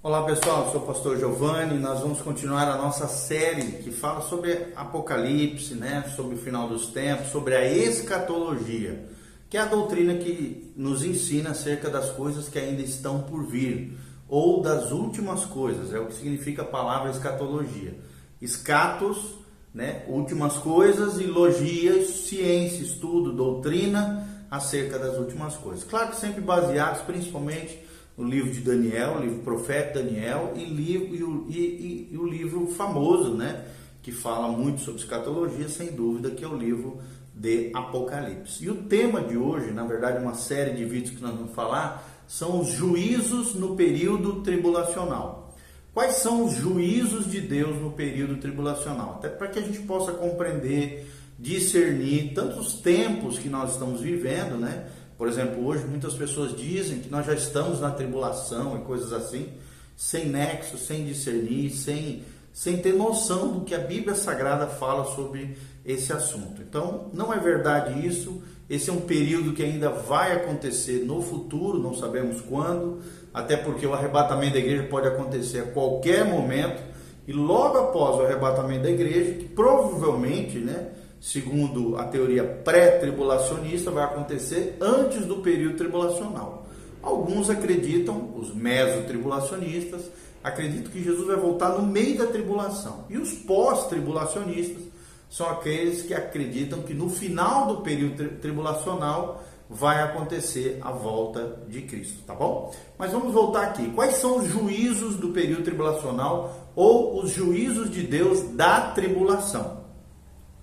Olá pessoal, sou o pastor Giovanni. Nós vamos continuar a nossa série que fala sobre Apocalipse, né? sobre o final dos tempos, sobre a escatologia, que é a doutrina que nos ensina acerca das coisas que ainda estão por vir, ou das últimas coisas, é o que significa a palavra escatologia. Escatos, né? últimas coisas, e logia, ciência, estudo, doutrina acerca das últimas coisas. Claro que sempre baseados principalmente o livro de Daniel, o livro profeta Daniel e, livro, e, o, e, e, o livro famoso, né, que fala muito sobre escatologia, sem dúvida, que é o livro de Apocalipse. E o tema de hoje, na verdade, uma série de vídeos que nós vamos falar, são os juízos no período tribulacional. Quais são os juízos de Deus no período tribulacional? Até para que a gente possa compreender, discernir tantos tempos que nós estamos vivendo, né? Por exemplo, hoje muitas pessoas dizem que nós já estamos na tribulação e coisas assim, sem nexo, sem discernir, sem, sem ter noção do que a Bíblia Sagrada fala sobre esse assunto. Então, não é verdade isso. Esse é um período que ainda vai acontecer no futuro, não sabemos quando, até porque o arrebatamento da igreja pode acontecer a qualquer momento. E logo após o arrebatamento da igreja, que provavelmente, né, segundo a teoria pré-tribulacionista, vai acontecer antes do período tribulacional. Alguns acreditam, os mesotribulacionistas, acreditam que Jesus vai voltar no meio da tribulação. E os pós-tribulacionistas são aqueles que acreditam que no final do período tribulacional vai acontecer a volta de Cristo, tá bom? Mas vamos voltar aqui. Quais são os juízos do período tribulacional ou os juízos de Deus da tribulação?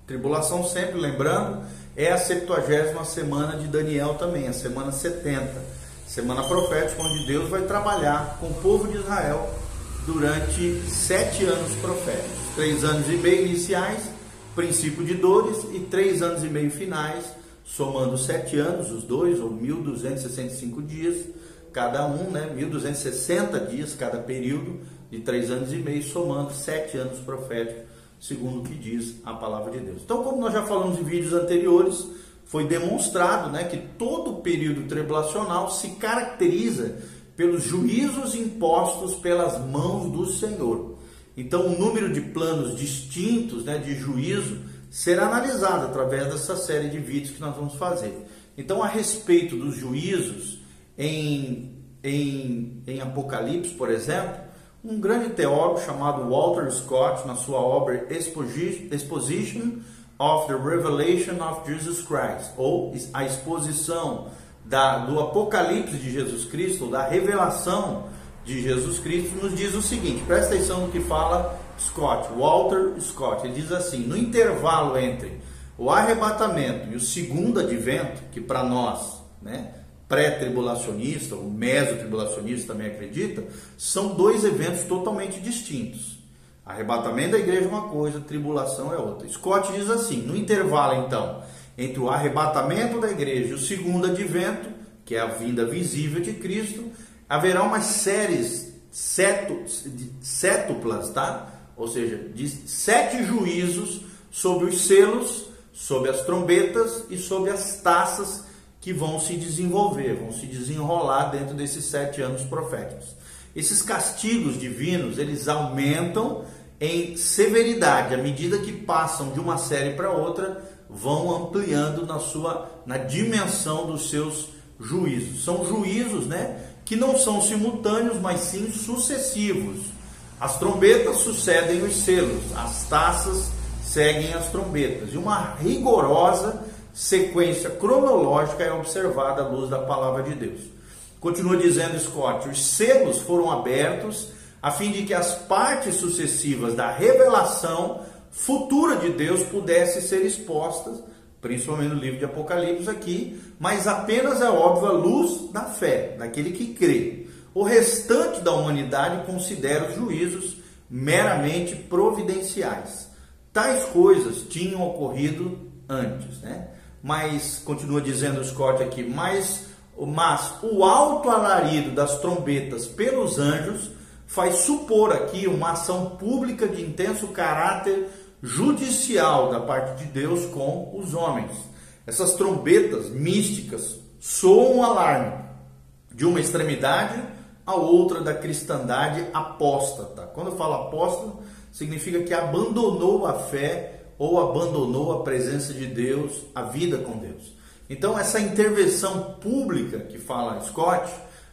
Tribulação sempre, lembrando, é a 70 semana de Daniel também, a semana 70. Semana profética, onde Deus vai trabalhar com o povo de Israel durante sete anos proféticos. Três anos e meio iniciais, princípio de dores, e três anos e meio finais, somando sete anos, os dois, ou 1265 dias, cada um, né? 1260 dias cada período, de três anos e meio, somando sete anos proféticos segundo o que diz a palavra de Deus. Então, como nós já falamos em vídeos anteriores, foi demonstrado né, que todo o período tribulacional se caracteriza pelos juízos impostos pelas mãos do Senhor. Então, o número de planos distintos né, de juízo será analisado através dessa série de vídeos que nós vamos fazer. Então, a respeito dos juízos em, em, em Apocalipse, por exemplo, um grande teólogo chamado Walter Scott, na sua obra Exposition of the Revelation of Jesus Christ, ou a exposição da, do Apocalipse de Jesus Cristo, da revelação de Jesus Cristo, nos diz o seguinte: presta atenção no que fala Scott, Walter Scott. Ele diz assim: no intervalo entre o arrebatamento e o segundo advento, que para nós, né, pré-tribulacionista, o meso-tribulacionista também acredita, são dois eventos totalmente distintos. Arrebatamento da igreja é uma coisa, tribulação é outra. Scott diz assim: no intervalo então entre o arrebatamento da igreja e o segundo advento, que é a vinda visível de Cristo, haverá umas séries cétuplas, tá? Ou seja, de sete juízos sobre os selos, sobre as trombetas e sobre as taças que vão se desenvolver, vão se desenrolar dentro desses sete anos proféticos. Esses castigos divinos, eles aumentam em severidade à medida que passam de uma série para outra, vão ampliando na sua na dimensão dos seus juízos. São juízos, né, que não são simultâneos, mas sim sucessivos. As trombetas sucedem os selos, as taças seguem as trombetas. E uma rigorosa sequência cronológica é observada à luz da palavra de Deus. Continua dizendo Scott: os selos foram abertos a fim de que as partes sucessivas da revelação futura de Deus pudessem ser expostas, principalmente no livro de Apocalipse aqui, mas apenas é óbvio a luz da fé, daquele que crê. O restante da humanidade considera os juízos meramente providenciais. Tais coisas tinham ocorrido antes, né? Mas continua dizendo Scott aqui, mas, mas o alto alarido das trombetas pelos anjos faz supor aqui uma ação pública de intenso caráter judicial da parte de Deus com os homens. Essas trombetas místicas soam um alarme de uma extremidade a outra da cristandade apóstata. Quando eu falo apóstata, significa que abandonou a fé ou abandonou a presença de Deus, a vida com Deus. Então, essa intervenção pública que fala Scott,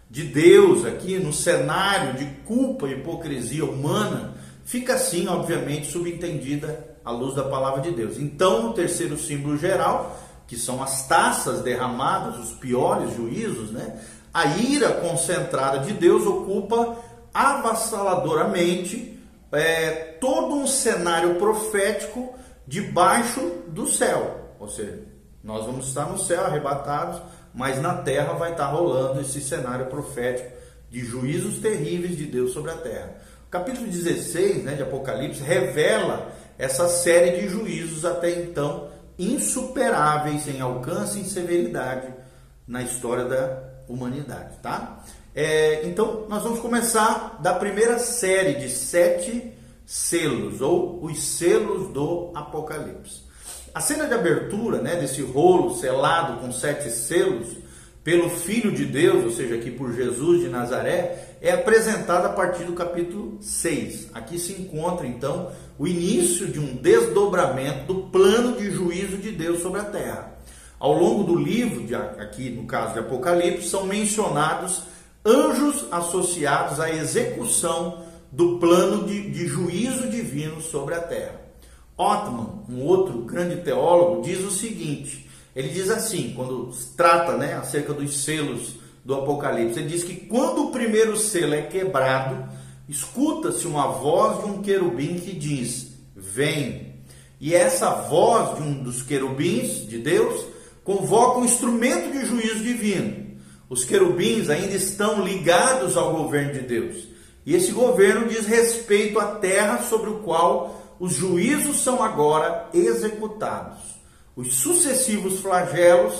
de Deus aqui no cenário de culpa e hipocrisia humana, fica assim, obviamente, subentendida à luz da palavra de Deus. Então, o terceiro símbolo geral, que são as taças derramadas, os piores juízos, né? A ira concentrada de Deus ocupa avassaladoramente é, todo um cenário profético debaixo do céu. Ou seja, nós vamos estar no céu arrebatados, mas na terra vai estar rolando esse cenário profético de juízos terríveis de Deus sobre a terra. O capítulo 16 né, de Apocalipse revela essa série de juízos até então insuperáveis em alcance e severidade na história da humanidade, tá? É, então, nós vamos começar da primeira série de sete selos, ou os selos do Apocalipse. A cena de abertura né, desse rolo selado com sete selos pelo Filho de Deus, ou seja, aqui por Jesus de Nazaré, é apresentada a partir do capítulo 6. Aqui se encontra então o início de um desdobramento do plano de juízo de Deus sobre a terra. Ao longo do livro, de, aqui no caso de Apocalipse, são mencionados anjos associados à execução do plano de, de juízo divino sobre a terra. Ottman, um outro grande teólogo, diz o seguinte: ele diz assim, quando trata né, acerca dos selos do Apocalipse, ele diz que quando o primeiro selo é quebrado, escuta-se uma voz de um querubim que diz: Vem. E essa voz de um dos querubins de Deus convoca um instrumento de juízo divino. Os querubins ainda estão ligados ao governo de Deus. E esse governo diz respeito à terra sobre o qual os juízos são agora executados. Os sucessivos flagelos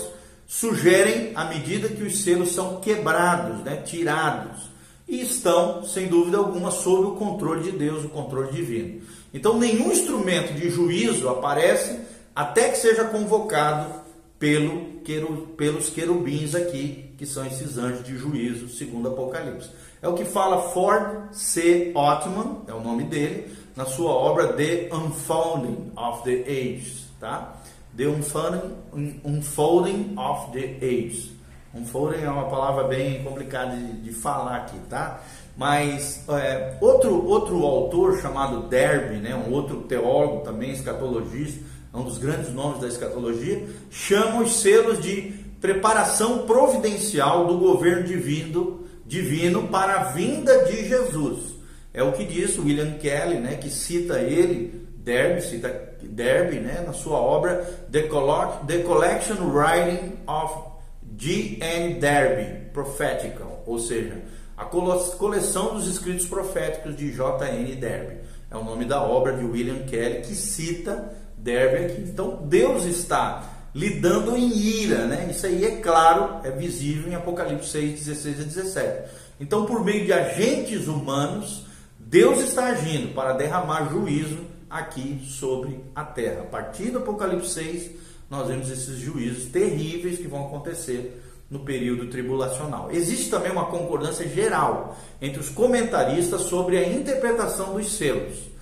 sugerem à medida que os selos são quebrados, né, tirados, e estão, sem dúvida alguma, sob o controle de Deus, o controle divino. Então, nenhum instrumento de juízo aparece até que seja convocado pelo, pelos querubins aqui, que são esses anjos de juízo, segundo Apocalipse. É o que fala Ford C. Ottman, é o nome dele, na sua obra The Unfolding of the Ages, tá? The Unfolding, Unfolding of the Ages. Unfolding é uma palavra bem complicada de, de falar aqui, tá? Mas é, outro, outro autor chamado Derby, né, um outro teólogo também, escatologista, é um dos grandes nomes da escatologia, chama os selos de preparação providencial do governo divino, divino para a vinda de Jesus. É o que diz William Kelly, né, que cita ele, Derby, cita Derby, né, na sua obra The, Collection Writing of G. N. Derby, Prophetical, ou seja, a coleção dos escritos proféticos de J. N. Derby. É o nome da obra de William Kelly que cita Derby aqui. Então Deus está lidando em ira, né? Isso aí é claro, é visível em Apocalipse 6, 16 e 17. Então, por meio de agentes humanos, Deus está agindo para derramar juízo aqui sobre a terra. A partir do Apocalipse 6, nós vemos esses juízos terríveis que vão acontecer no período tribulacional. Existe também uma concordância geral entre os comentaristas sobre a interpretação dos selos.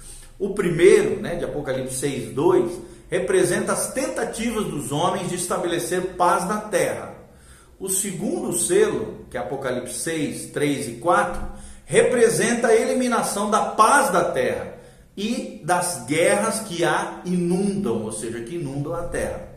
O primeiro, né, de Apocalipse 6, 2, representa as tentativas dos homens de estabelecer paz na terra. O segundo selo, que é Apocalipse 6, 3 e 4, representa a eliminação da paz da terra e das guerras que a inundam, ou seja, que inundam a terra.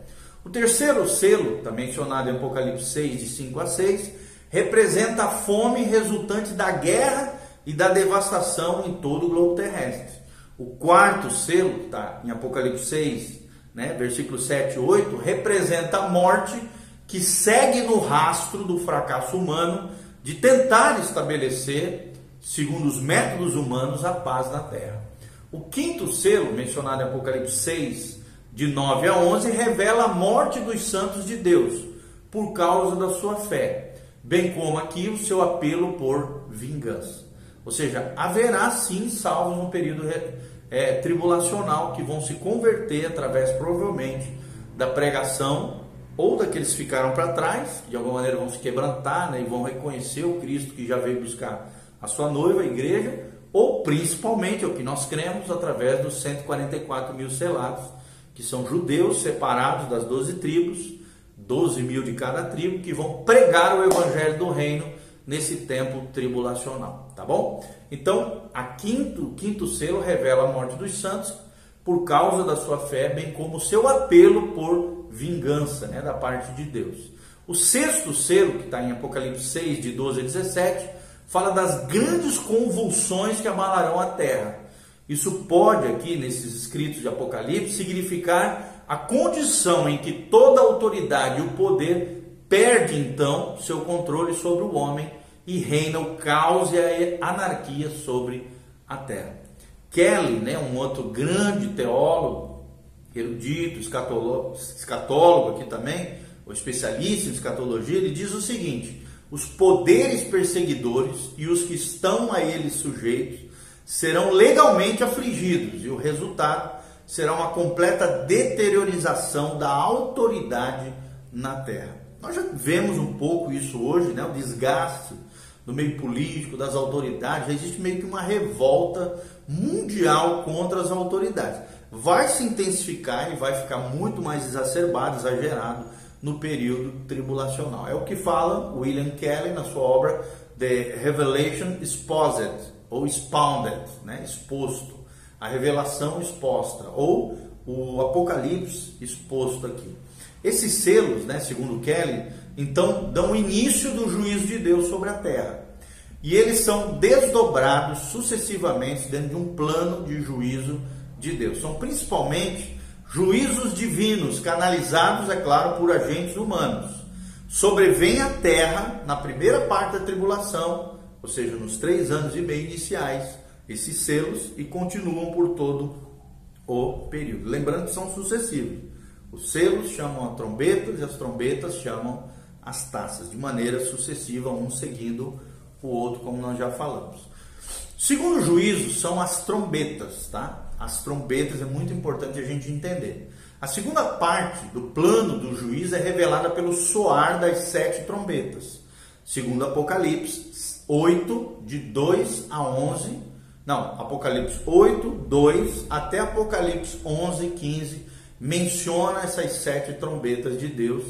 O terceiro selo, está mencionado em Apocalipse 6, de 5 a 6, representa a fome resultante da guerra e da devastação em todo o globo terrestre. O quarto selo, está em Apocalipse 6, né, versículo 7 e 8, representa a morte que segue no rastro do fracasso humano de tentar estabelecer segundo os métodos humanos, a paz na terra. O quinto selo, mencionado em Apocalipse 6, de 9 a 11, revela a morte dos santos de Deus, por causa da sua fé, bem como aqui o seu apelo por vingança. Ou seja, haverá sim salvos no período é, tribulacional que vão se converter através, provavelmente, da pregação ou daqueles que ficaram para trás, de alguma maneira vão se quebrantar né, e vão reconhecer o Cristo que já veio buscar a sua noiva, a igreja, ou principalmente, é o que nós cremos, através dos 144 mil selados, que são judeus separados das 12 tribos, 12 mil de cada tribo, que vão pregar o evangelho do reino nesse tempo tribulacional, tá bom? Então, a quinto, o quinto selo revela a morte dos santos por causa da sua fé, bem como o seu apelo por vingança, né, da parte de Deus. O sexto selo, que está em Apocalipse 6, de 12 a 17, fala das grandes convulsões que abalarão a terra. Isso pode, aqui nesses escritos de Apocalipse, significar a condição em que toda a autoridade e o poder perde então seu controle sobre o homem e reina o caos e a anarquia sobre a terra. Kelly, né, um outro grande teólogo, erudito, escatólogo, aqui também, o especialista em escatologia, ele diz o seguinte: os poderes perseguidores e os que estão a eles sujeitos serão legalmente afligidos, e o resultado será uma completa deteriorização da autoridade na terra. Nós já vemos um pouco isso hoje, né? o desgaste do meio político, das autoridades, já existe meio que uma revolta mundial contra as autoridades. Vai se intensificar e vai ficar muito mais exacerbado, exagerado no período tribulacional. É o que fala William Kelly na sua obra The Revelation Exposed, ou Expounded, né? exposto, a revelação exposta, ou o Apocalipse exposto aqui. Esses selos, né, segundo Kelly, então dão início do juízo de Deus sobre a terra. E eles são desdobrados sucessivamente dentro de um plano de juízo de Deus. São principalmente juízos divinos, canalizados, é claro, por agentes humanos. Sobrevém a terra na primeira parte da tribulação, ou seja, nos três anos e meio iniciais, esses selos e continuam por todo o período. Lembrando que são sucessivos. Os selos chamam a trombetas e as trombetas chamam as taças, de maneira sucessiva, um seguindo o outro, como nós já falamos. Segundo juízo são as trombetas, tá? As trombetas é muito importante a gente entender. A segunda parte do plano do juízo é revelada pelo soar das sete trombetas. Segundo Apocalipse 8, de 2 a 11. Não, Apocalipse 8, 2 até Apocalipse 11, 15 menciona essas sete trombetas de Deus.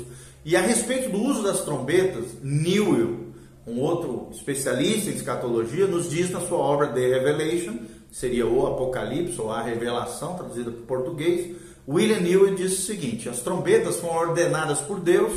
E a respeito do uso das trombetas, Newell, um outro especialista em escatologia, nos diz na sua obra The Revelation, seria o Apocalipse ou a Revelação, traduzida para o português, William Newell diz o seguinte: as trombetas foram ordenadas por Deus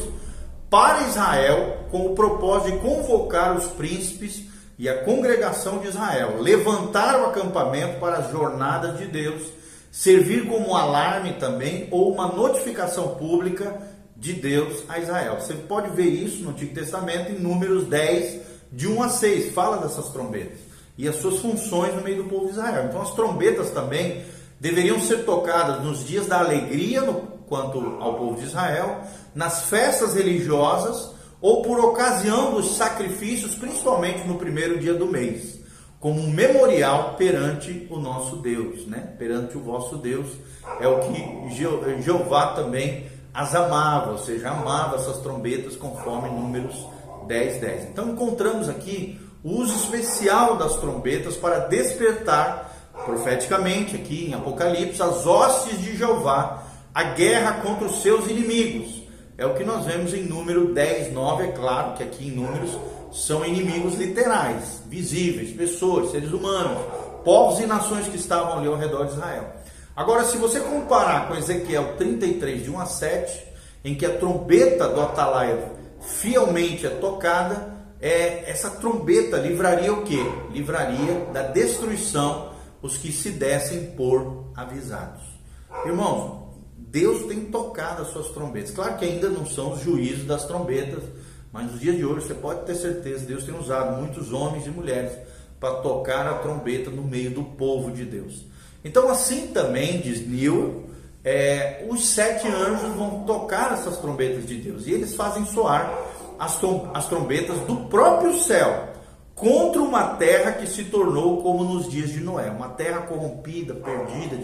para Israel com o propósito de convocar os príncipes e a congregação de Israel, levantar o acampamento para as jornadas de Deus servir como alarme também ou uma notificação pública de Deus a Israel. Você pode ver isso no Antigo Testamento em Números 10, de 1 a 6, fala dessas trombetas e as suas funções no meio do povo de Israel. Então as trombetas também deveriam ser tocadas nos dias da alegria no, quanto ao povo de Israel, nas festas religiosas ou por ocasião dos sacrifícios, principalmente no primeiro dia do mês como um memorial perante o nosso Deus, né? Perante o vosso Deus. É o que Jeová também as amava, ou seja, amava essas trombetas conforme números 10, 10. Então encontramos aqui o uso especial das trombetas para despertar profeticamente aqui em Apocalipse as hostes de Jeová, a guerra contra os seus inimigos. É o que nós vemos em número 10, 9, é claro que aqui em números são inimigos literais, visíveis, pessoas, seres humanos, povos e nações que estavam ali ao redor de Israel. Agora, se você comparar com Ezequiel 33, de 1 a 7, em que a trombeta do Atalaia fielmente é tocada, é, essa trombeta livraria o que? Livraria da destruição os que se dessem por avisados. Irmãos, Deus tem tocado as suas trombetas. Claro que ainda não são os juízos das trombetas, mas nos dias de hoje você pode ter certeza, Deus tem usado muitos homens e mulheres para tocar a trombeta no meio do povo de Deus. Então, assim também, diz Neil, é, os sete anjos vão tocar essas trombetas de Deus e eles fazem soar as, as trombetas do próprio céu contra uma terra que se tornou como nos dias de Noé, uma terra corrompida, perdida,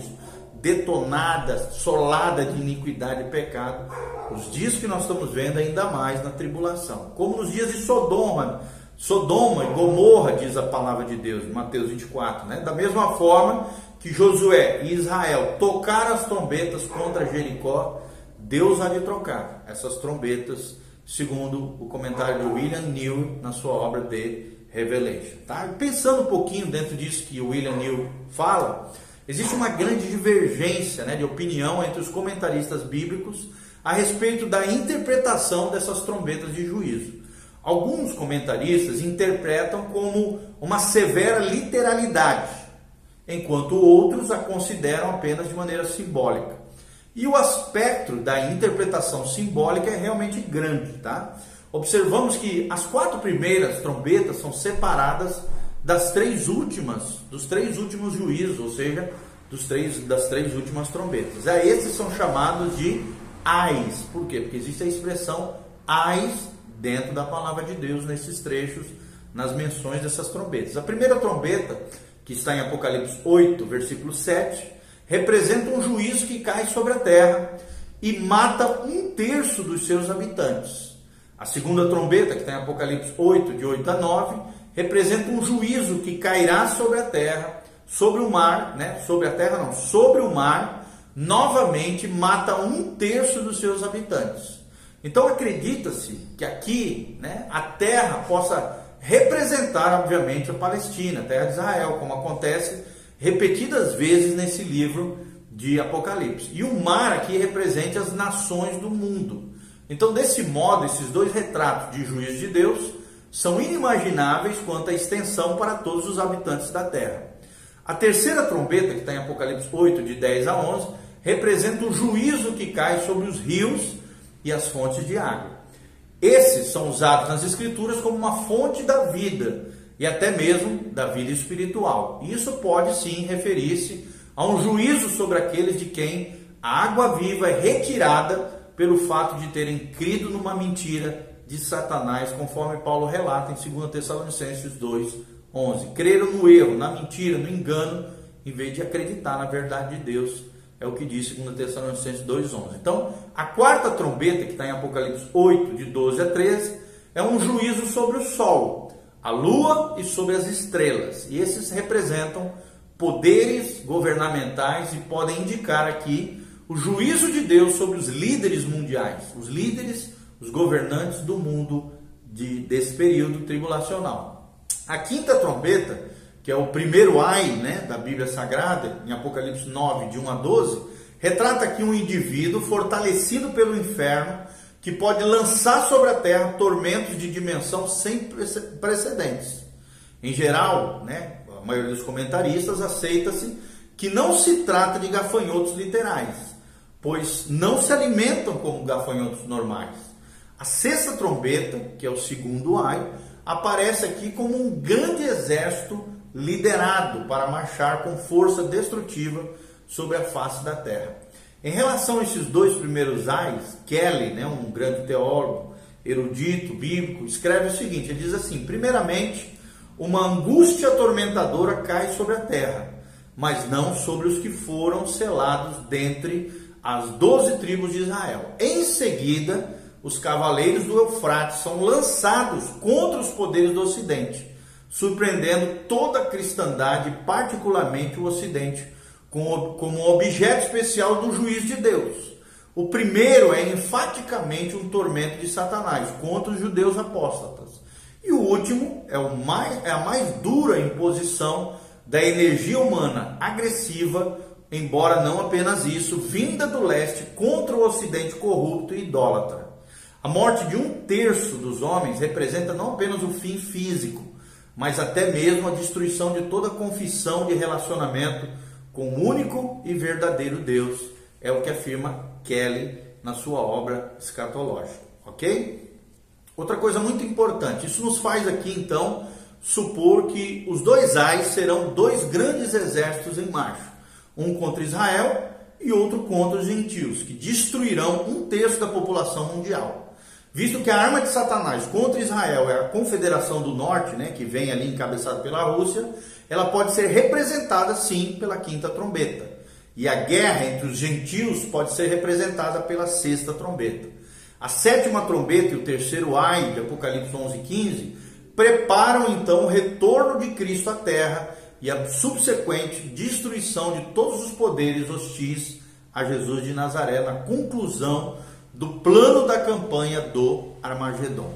detonada, solada de iniquidade e pecado, os dias que nós estamos vendo ainda mais na tribulação. Como nos dias de Sodoma, Sodoma e Gomorra, diz a palavra de Deus, em Mateus 24, né? Da mesma forma que Josué e Israel tocaram as trombetas contra Jericó, Deus há de trocar essas trombetas, segundo o comentário de William New na sua obra de Revelation. Tá? Pensando um pouquinho dentro disso que o William New fala, existe uma grande divergência né, de opinião entre os comentaristas bíblicos a respeito da interpretação dessas trombetas de juízo. Alguns comentaristas interpretam como uma severa literalidade, enquanto outros a consideram apenas de maneira simbólica. E o aspecto da interpretação simbólica é realmente grande, tá? observamos que as quatro primeiras trombetas são separadas das três últimas, dos três últimos juízos, ou seja, dos três, das três últimas trombetas. Aí esses são chamados de ais. Por quê? Porque existe a expressão ais dentro da palavra de Deus nesses trechos, nas menções dessas trombetas. A primeira trombeta, que está em Apocalipse 8, versículo 7, representa um juízo que cai sobre a terra e mata um terço dos seus habitantes. A segunda trombeta, que está em Apocalipse 8, de 8 a 9, representa um juízo que cairá sobre a terra, sobre o mar, né? Sobre a terra não, sobre o mar, novamente mata um terço dos seus habitantes. Então acredita-se que aqui, né, a terra possa representar, obviamente, a Palestina, a terra de Israel, como acontece repetidas vezes nesse livro de Apocalipse. E o mar aqui representa as nações do mundo. Então, desse modo, esses dois retratos de juízo de Deus são inimagináveis quanto à extensão para todos os habitantes da terra. A terceira trombeta, que está em Apocalipse 8, de 10 a 11, representa o juízo que cai sobre os rios e as fontes de água. Esses são usados nas Escrituras como uma fonte da vida e até mesmo da vida espiritual. Isso pode sim referir-se a um juízo sobre aqueles de quem a água viva é retirada pelo fato de terem crido numa mentira de Satanás, conforme Paulo relata em 2 Tessalonicenses 2, 11. Creram no erro, na mentira, no engano, em vez de acreditar na verdade de Deus. É o que diz 2 Tessalonicenses 2, 11. Então, a quarta trombeta, que está em Apocalipse 8, de 12 a 13, é um juízo sobre o sol, a lua e sobre as estrelas. E esses representam poderes governamentais e podem indicar aqui o juízo de Deus sobre os líderes mundiais, os líderes, os governantes do mundo de, desse período tribulacional. A quinta trombeta, que é o primeiro ai né, da Bíblia Sagrada, em Apocalipse 9, de 1 a 12, retrata aqui um indivíduo fortalecido pelo inferno que pode lançar sobre a terra tormentos de dimensão sem precedentes. Em geral, né, a maioria dos comentaristas aceita-se que não se trata de gafanhotos literais, pois não se alimentam como gafanhotos normais. A sexta trombeta, que é o segundo ai, aparece aqui como um grande exército liderado para marchar com força destrutiva sobre a face da terra. Em relação a esses dois primeiros ais, Kelly, né, um grande teólogo, erudito, bíblico, escreve o seguinte: ele diz assim: primeiramente, uma angústia atormentadora cai sobre a terra, mas não sobre os que foram selados dentre as doze tribos de Israel. Em seguida, os cavaleiros do Eufrates são lançados contra os poderes do Ocidente, surpreendendo toda a cristandade, particularmente o Ocidente, como objeto especial do juízo de Deus. O primeiro é enfaticamente um tormento de Satanás contra os judeus apóstatas. E o último é, o mais, é a mais dura imposição da energia humana agressiva embora não apenas isso, vinda do leste contra o ocidente corrupto e idólatra. A morte de um terço dos homens representa não apenas o fim físico, mas até mesmo a destruição de toda confissão de relacionamento com o único e verdadeiro Deus. É o que afirma Kelly na sua obra escatológica, ok? Outra coisa muito importante, isso nos faz aqui então supor que os dois ais serão dois grandes exércitos em marcha um contra Israel e outro contra os gentios, que destruirão um terço da população mundial. Visto que a arma de Satanás contra Israel é a Confederação do Norte, né, que vem ali encabeçada pela Rússia, ela pode ser representada sim pela quinta trombeta. E a guerra entre os gentios pode ser representada pela sexta trombeta. A sétima trombeta e o terceiro ai de Apocalipse 11 15 preparam então o retorno de Cristo à terra e a subsequente destruição de todos os poderes hostis a Jesus de Nazaré na conclusão do plano da campanha do Armagedon,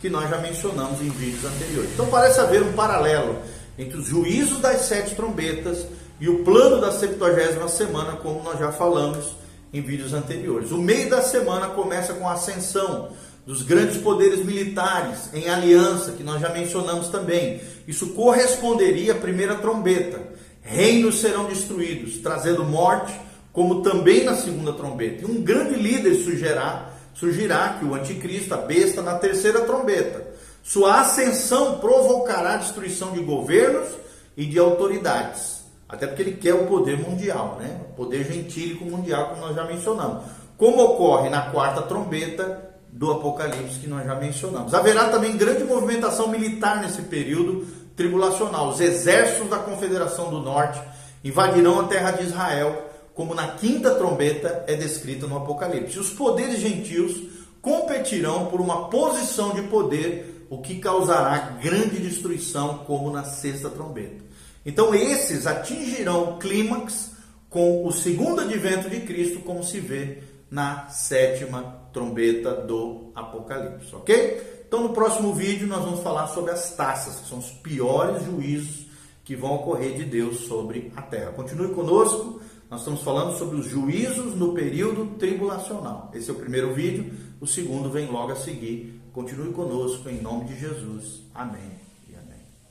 que nós já mencionamos em vídeos anteriores. Então parece haver um paralelo entre os juízos das sete trombetas e o plano da 70 semana, como nós já falamos em vídeos anteriores. O meio da semana começa com a ascensão dos grandes poderes militares em aliança, que nós já mencionamos também. Isso corresponderia à primeira trombeta. Reinos serão destruídos, trazendo morte, como também na segunda trombeta. E um grande líder surgirá, surgirá que o anticristo, a besta, na terceira trombeta. Sua ascensão provocará a destruição de governos e de autoridades. Até porque ele quer o poder mundial, né? O poder gentílico mundial, como nós já mencionamos. Como ocorre na quarta trombeta do Apocalipse, que nós já mencionamos. Haverá também grande movimentação militar nesse período tribulacional. Os exércitos da Confederação do Norte invadirão a terra de Israel, como na quinta trombeta é descrita no Apocalipse. Os poderes gentios competirão por uma posição de poder, o que causará grande destruição, como na sexta trombeta. Então, esses atingirão o clímax com o segundo advento de Cristo, como se vê na sétima trombeta do Apocalipse, ok? Então, no próximo vídeo, nós vamos falar sobre as taças, que são os piores juízos que vão ocorrer de Deus sobre a terra. Continue conosco, nós estamos falando sobre os juízos no período tribulacional. Esse é o primeiro vídeo, o segundo vem logo a seguir. Continue conosco, em nome de Jesus. Amém.